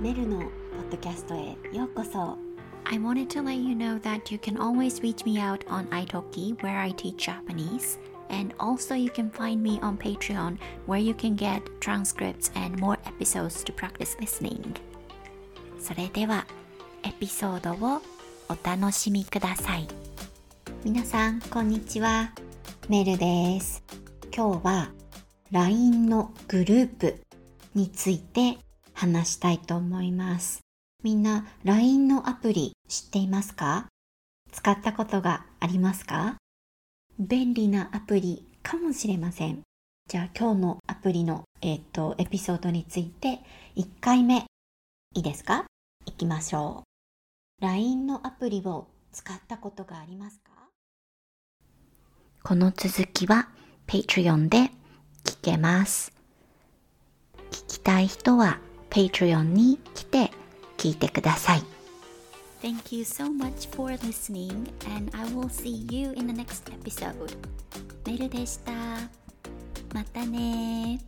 メルのポッドキャストへようこそ I wanted to let you know that you can always reach me out on italki where I teach Japanese and also you can find me on Patreon where you can get transcripts and more episodes to practice listening それではエピソードをお楽しみください皆さんこんにちはメルです今日は LINE のグループについて話したいと思いますみんな LINE のアプリ知っていますか？使ったことがありますか？便利なアプリかもしれません。じゃあ今日のアプリの、えっ、とエピソードについて1回目いいですか？いきましょう。LINE のアプリを使ったことがありますか？この続きは Patreon で聞けます。聞きたい人は Patreon に来て聞いてください。Thank you so much for listening and I will see you in the next episode. メルでした。またね